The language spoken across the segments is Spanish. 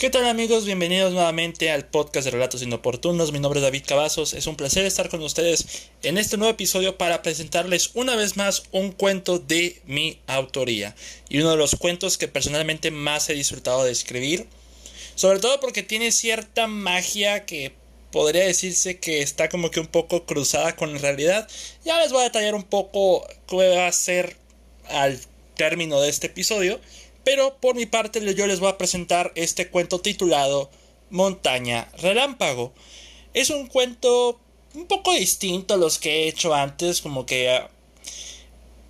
¿Qué tal amigos? Bienvenidos nuevamente al podcast de Relatos Inoportunos. Mi nombre es David Cavazos. Es un placer estar con ustedes en este nuevo episodio para presentarles una vez más un cuento de mi autoría. Y uno de los cuentos que personalmente más he disfrutado de escribir. Sobre todo porque tiene cierta magia que podría decirse que está como que un poco cruzada con la realidad. Ya les voy a detallar un poco qué va a ser al término de este episodio. Pero por mi parte yo les voy a presentar este cuento titulado Montaña Relámpago. Es un cuento un poco distinto a los que he hecho antes, como que ah,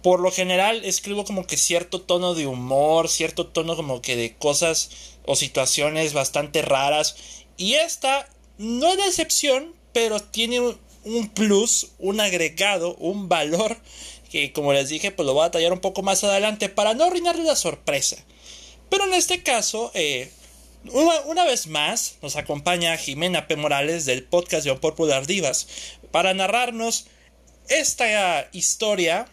por lo general escribo como que cierto tono de humor, cierto tono como que de cosas o situaciones bastante raras. Y esta no es la excepción, pero tiene un plus, un agregado, un valor que como les dije, pues lo voy a tallar un poco más adelante para no arruinarle la sorpresa. Pero en este caso, eh, una, vez más, nos acompaña Jimena P. Morales del podcast de Popular Divas para narrarnos esta historia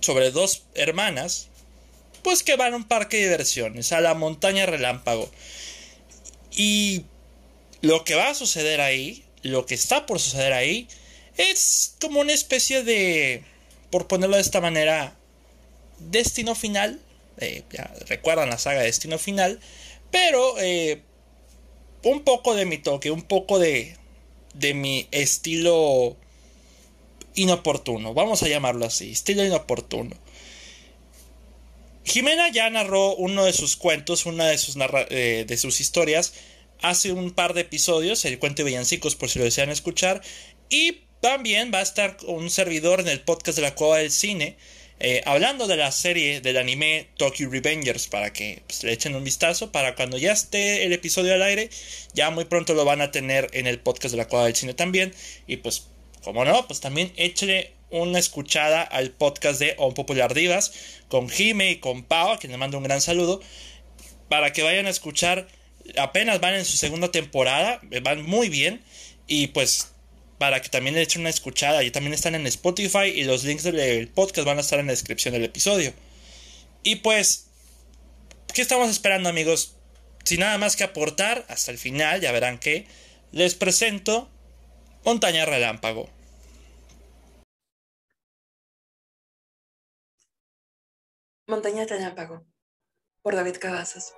sobre dos hermanas, pues que van a un parque de diversiones, a la montaña relámpago. Y lo que va a suceder ahí, lo que está por suceder ahí, es como una especie de por ponerlo de esta manera, Destino Final. Eh, recuerdan la saga Destino Final. Pero eh, un poco de mi toque, un poco de, de mi estilo inoportuno. Vamos a llamarlo así, estilo inoportuno. Jimena ya narró uno de sus cuentos, una de sus, eh, de sus historias, hace un par de episodios, el cuento de villancicos por si lo desean escuchar, y también va a estar un servidor en el podcast de la Cueva del Cine. Eh, hablando de la serie del anime Tokyo Revengers para que pues, le echen un vistazo para cuando ya esté el episodio al aire ya muy pronto lo van a tener en el podcast de la cueva del cine también y pues como no pues también échenle una escuchada al podcast de On Popular Divas con Jime y con Pau a quien le mando un gran saludo para que vayan a escuchar apenas van en su segunda temporada van muy bien y pues para que también le echen una escuchada. Y también están en Spotify y los links del podcast van a estar en la descripción del episodio. Y pues, ¿qué estamos esperando amigos? Sin nada más que aportar, hasta el final ya verán que les presento Montaña Relámpago. Montaña Relámpago, por David Cavazos.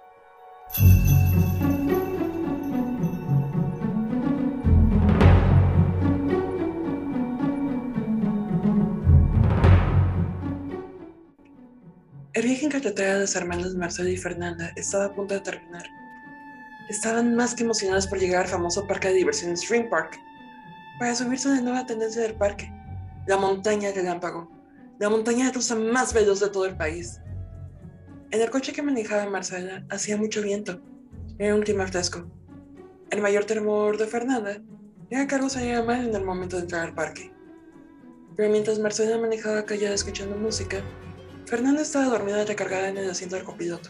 El viaje en carretera de los hermanos Marcelo y Fernanda estaba a punto de terminar. Estaban más que emocionados por llegar al famoso parque de diversiones Dream Park, para subirse a la nueva tendencia del parque, la montaña relámpago, la montaña rusa más veloz de todo el país. En el coche que manejaba Marcela hacía mucho viento, era un clima fresco. El mayor temor de Fernanda era que algo saliera mal en el momento de entrar al parque. Pero mientras Marcela manejaba callada escuchando música, Fernanda estaba dormida recargada en el asiento del copiloto.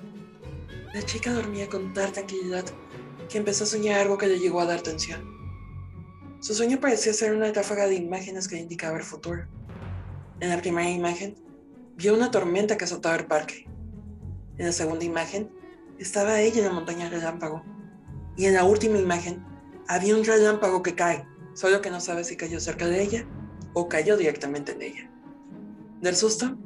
La chica dormía con tal tranquilidad que empezó a soñar algo que le llegó a dar tensión. Su sueño parecía ser una ráfaga de imágenes que indicaba el futuro. En la primera imagen, vio una tormenta que azotaba el parque. En la segunda imagen, estaba ella en la montaña relámpago. Y en la última imagen, había un relámpago que cae, solo que no sabe si cayó cerca de ella o cayó directamente en ella. Del susto,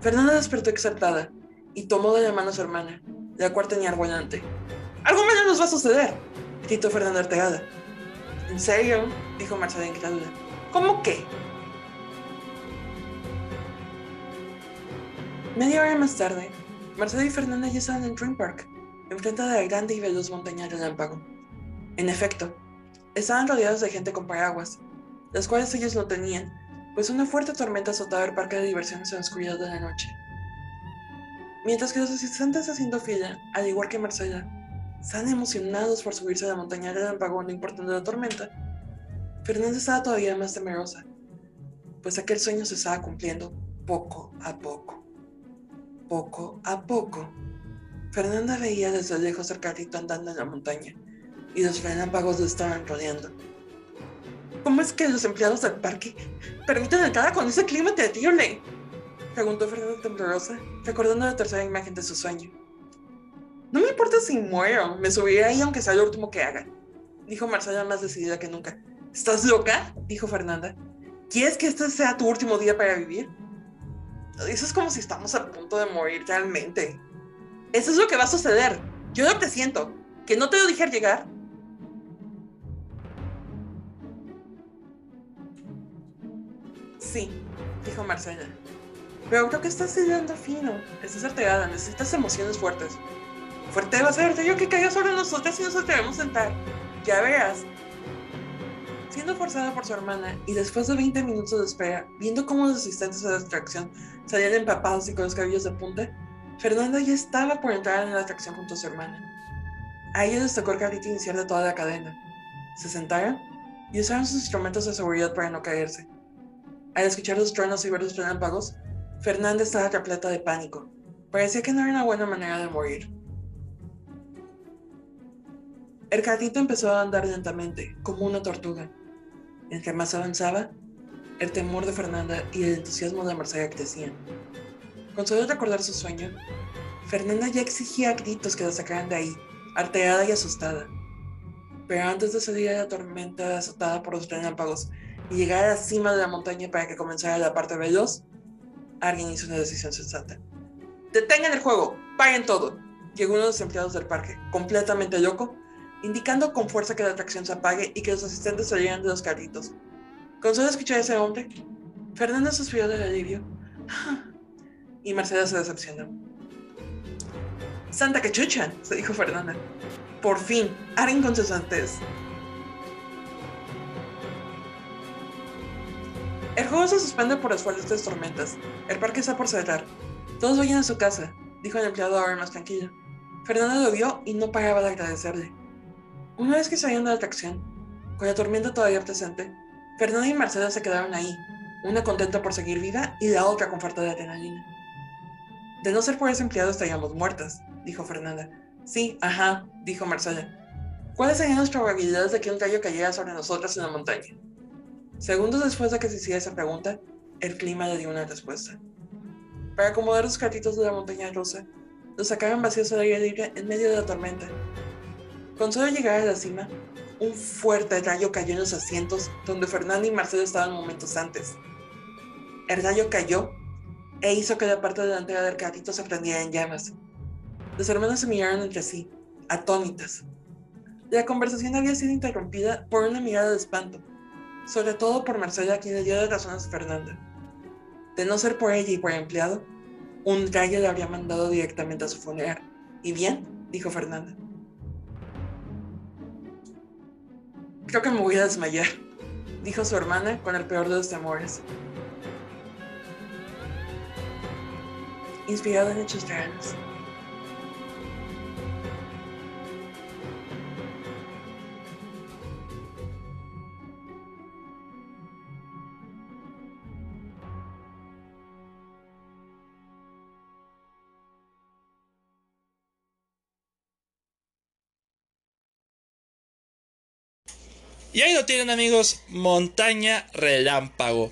Fernanda despertó exaltada y tomó de la mano a su hermana, la cual tenía al volante. ¡Algo malo nos va a suceder! gritó Fernanda Artegada. ¿En serio? dijo Marcela incrédula. ¿Cómo qué? Media hora más tarde, Marcela y Fernanda ya estaban en Dream Park, enfrente de la grande y veloz montaña relámpago. En efecto, estaban rodeados de gente con paraguas, las cuales ellos no tenían, pues una fuerte tormenta azotaba el parque de diversiones en la oscuridad de la noche. Mientras que los asistentes haciendo fila, al igual que Marcela, estaban emocionados por subirse a la montaña del vagón no importando la tormenta, Fernanda estaba todavía más temerosa, pues aquel sueño se estaba cumpliendo poco a poco. Poco a poco. Fernanda veía desde lejos al carrito andando en la montaña, y los relámpagos lo estaban rodeando. ¿Cómo es que los empleados del parque permiten entrar con ese clima terrible? Preguntó Fernanda temblorosa, recordando la tercera imagen de su sueño. No me importa si muero, me subiré ahí aunque sea lo último que haga, dijo Marcela más decidida que nunca. ¿Estás loca? dijo Fernanda. ¿Quieres que este sea tu último día para vivir? Eso es como si estamos a punto de morir realmente. Eso es lo que va a suceder. Yo lo siento. ¿Que no te lo dije al llegar? Sí, dijo Marcela. Pero creo que estás ideando fino. Estás alterada, necesitas emociones fuertes. Fuerte va a ser yo que caiga sobre nosotras y nos atrevemos a sentar. Ya verás. Siendo forzada por su hermana y después de 20 minutos de espera, viendo cómo los asistentes de la atracción salían empapados y con los cabellos de punta, Fernanda ya estaba por entrar en la atracción junto a su hermana. A ella les tocó el carrito inicial de toda la cadena. Se sentaron y usaron sus instrumentos de seguridad para no caerse. Al escuchar los truenos y ver los relámpagos, Fernanda estaba repleta de pánico. Parecía que no era una buena manera de morir. El carrito empezó a andar lentamente, como una tortuga. Entre más avanzaba, el temor de Fernanda y el entusiasmo de Marcela crecían. Con solo recordar su sueño, Fernanda ya exigía gritos que la sacaran de ahí, alterada y asustada. Pero antes de salir a la tormenta azotada por los relámpagos y llegar a la cima de la montaña para que comenzara la parte veloz, alguien hizo una decisión sensata. ¡Detengan el juego! ¡Paren todo! Llegó uno de los empleados del parque, completamente loco, indicando con fuerza que la atracción se apague y que los asistentes salieran de los carritos. Con solo escuchar a ese hombre, Fernanda suspiró de alivio y Marcela se decepcionó. Santa cachucha, se dijo Fernanda. Por fin, Aren con sus antes. El juego se suspende por las fuertes tormentas. El parque está por cerrar. Todos vayan a su casa, dijo el empleado ahora más tranquilo. Fernanda lo vio y no paraba de agradecerle. Una vez que salieron de la atracción, con la tormenta todavía presente, Fernanda y Marcela se quedaron ahí, una contenta por seguir viva y la otra con falta de adrenalina. De no ser por ese empleado estaríamos muertas, dijo Fernanda. Sí, ajá, dijo Marcela. ¿Cuáles serían las probabilidades de que un rayo cayera sobre nosotras en la montaña? Segundos después de que se hiciera esa pregunta, el clima le dio una respuesta. Para acomodar los cartitos de la montaña rusa, los sacaron vacíos al aire libre en medio de la tormenta con solo llegar a la cima, un fuerte rayo cayó en los asientos donde Fernanda y Marcelo estaban momentos antes. El rayo cayó e hizo que la parte delantera del carrito se prendiera en llamas. Los hermanos se miraron entre sí, atónitas. La conversación había sido interrumpida por una mirada de espanto, sobre todo por Marcela, quien le dio de razones a Fernanda. De no ser por ella y por el empleado, un rayo le habría mandado directamente a su funeral. ¿Y bien? dijo Fernanda. Creo que me voy a desmayar, dijo su hermana con el peor de los temores. Inspirado en hechos reales. Y ahí lo tienen amigos, Montaña Relámpago.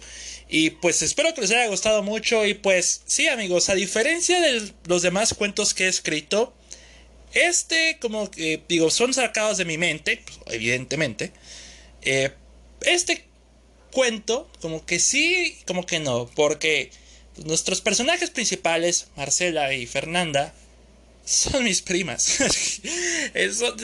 Y pues espero que les haya gustado mucho. Y pues sí amigos, a diferencia de los demás cuentos que he escrito, este como que digo, son sacados de mi mente, pues, evidentemente. Eh, este cuento como que sí, como que no, porque nuestros personajes principales, Marcela y Fernanda, son mis primas. Eso,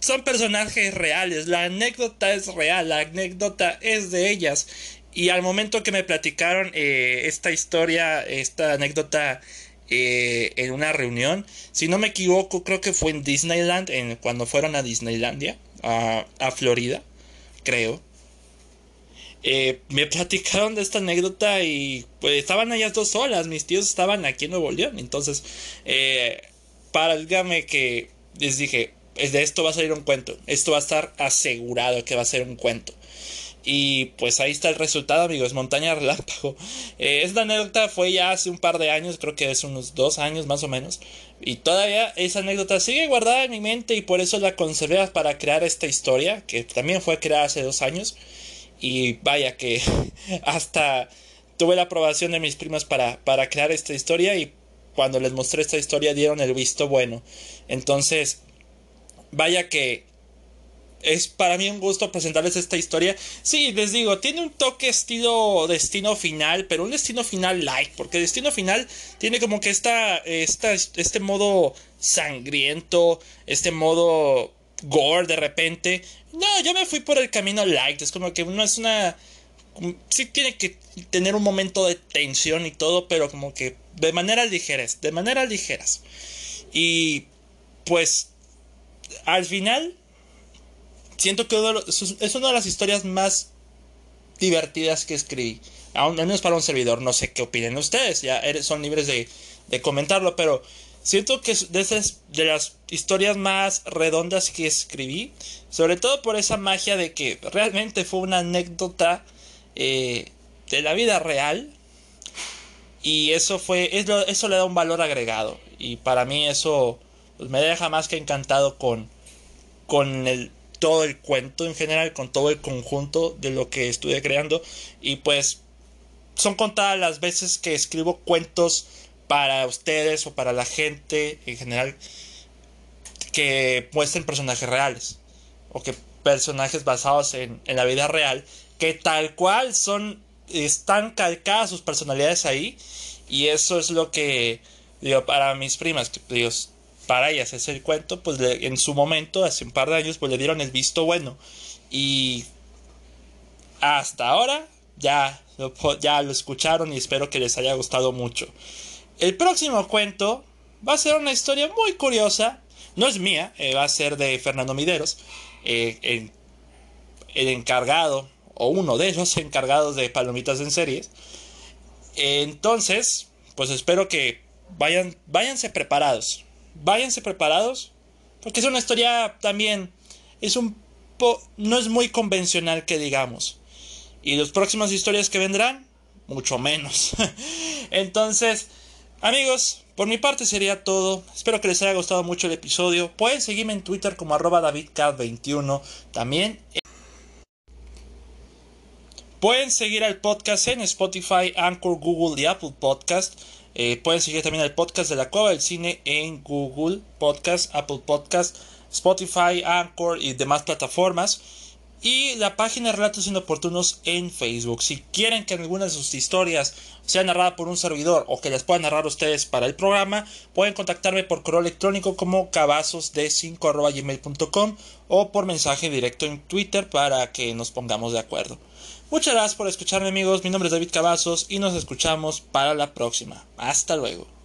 son personajes reales, la anécdota es real, la anécdota es de ellas. Y al momento que me platicaron eh, esta historia, esta anécdota eh, en una reunión, si no me equivoco, creo que fue en Disneyland, en, cuando fueron a Disneylandia, a, a Florida, creo. Eh, me platicaron de esta anécdota y pues estaban ellas dos solas, mis tíos estaban aquí en Nuevo León, entonces, eh, dígame que les dije, de esto va a salir un cuento. Esto va a estar asegurado que va a ser un cuento. Y pues ahí está el resultado, amigos. Montaña Relámpago. Eh, esta anécdota fue ya hace un par de años, creo que es unos dos años más o menos. Y todavía esa anécdota sigue guardada en mi mente y por eso la conservé para crear esta historia, que también fue creada hace dos años. Y vaya que hasta tuve la aprobación de mis primas para, para crear esta historia y cuando les mostré esta historia dieron el visto bueno. Entonces, vaya que es para mí un gusto presentarles esta historia. Sí, les digo, tiene un toque estilo destino final, pero un destino final light, porque destino final tiene como que esta, esta, este modo sangriento, este modo gore de repente. No, yo me fui por el camino light, es como que no es una... Sí tiene que tener un momento de tensión y todo, pero como que de manera ligeras, de manera ligeras. Y pues al final siento que es una de las historias más divertidas que escribí. Al menos para un servidor, no sé qué opinen ustedes, ya son libres de, comentarlo, pero siento que es de, las historias más redondas que escribí, sobre todo por esa magia de que realmente fue una anécdota eh, de la vida real y eso fue eso le da un valor agregado y para mí eso pues, me deja más que encantado con con todo el cuento en general, con todo el conjunto de lo que estuve creando. Y pues son contadas las veces que escribo cuentos para ustedes o para la gente en general que muestren personajes reales o que personajes basados en, en la vida real que tal cual son están calcadas sus personalidades ahí y eso es lo que digo para mis primas que digo para ellas ese el cuento, pues en su momento, hace un par de años, pues le dieron el visto bueno. Y hasta ahora ya lo, ya lo escucharon y espero que les haya gustado mucho. El próximo cuento va a ser una historia muy curiosa. No es mía, eh, va a ser de Fernando Mideros, eh, el, encargado, o uno de ellos encargados de Palomitas en series. Entonces, pues espero que vayan, váyanse preparados váyanse preparados, porque es una historia también, es un po no es muy convencional que digamos. Y las próximas historias que vendrán, mucho menos. Entonces, amigos, por mi parte sería todo. Espero que les haya gustado mucho el episodio. Pueden seguirme en Twitter como arroba davidcad21. También. Pueden seguir al podcast en Spotify, Anchor, Google y Apple Podcast. Eh, pueden seguir también el podcast de la Cueva del Cine en Google Podcast, Apple Podcast, Spotify, Anchor y demás plataformas. Y la página Relatos Inoportunos en Facebook. Si quieren que alguna de sus historias sea narrada por un servidor o que las puedan narrar ustedes para el programa, pueden contactarme por correo electrónico como cabazosd5.gmail.com o por mensaje directo en Twitter para que nos pongamos de acuerdo. Muchas gracias por escucharme amigos, mi nombre es David Cavazos y nos escuchamos para la próxima. Hasta luego.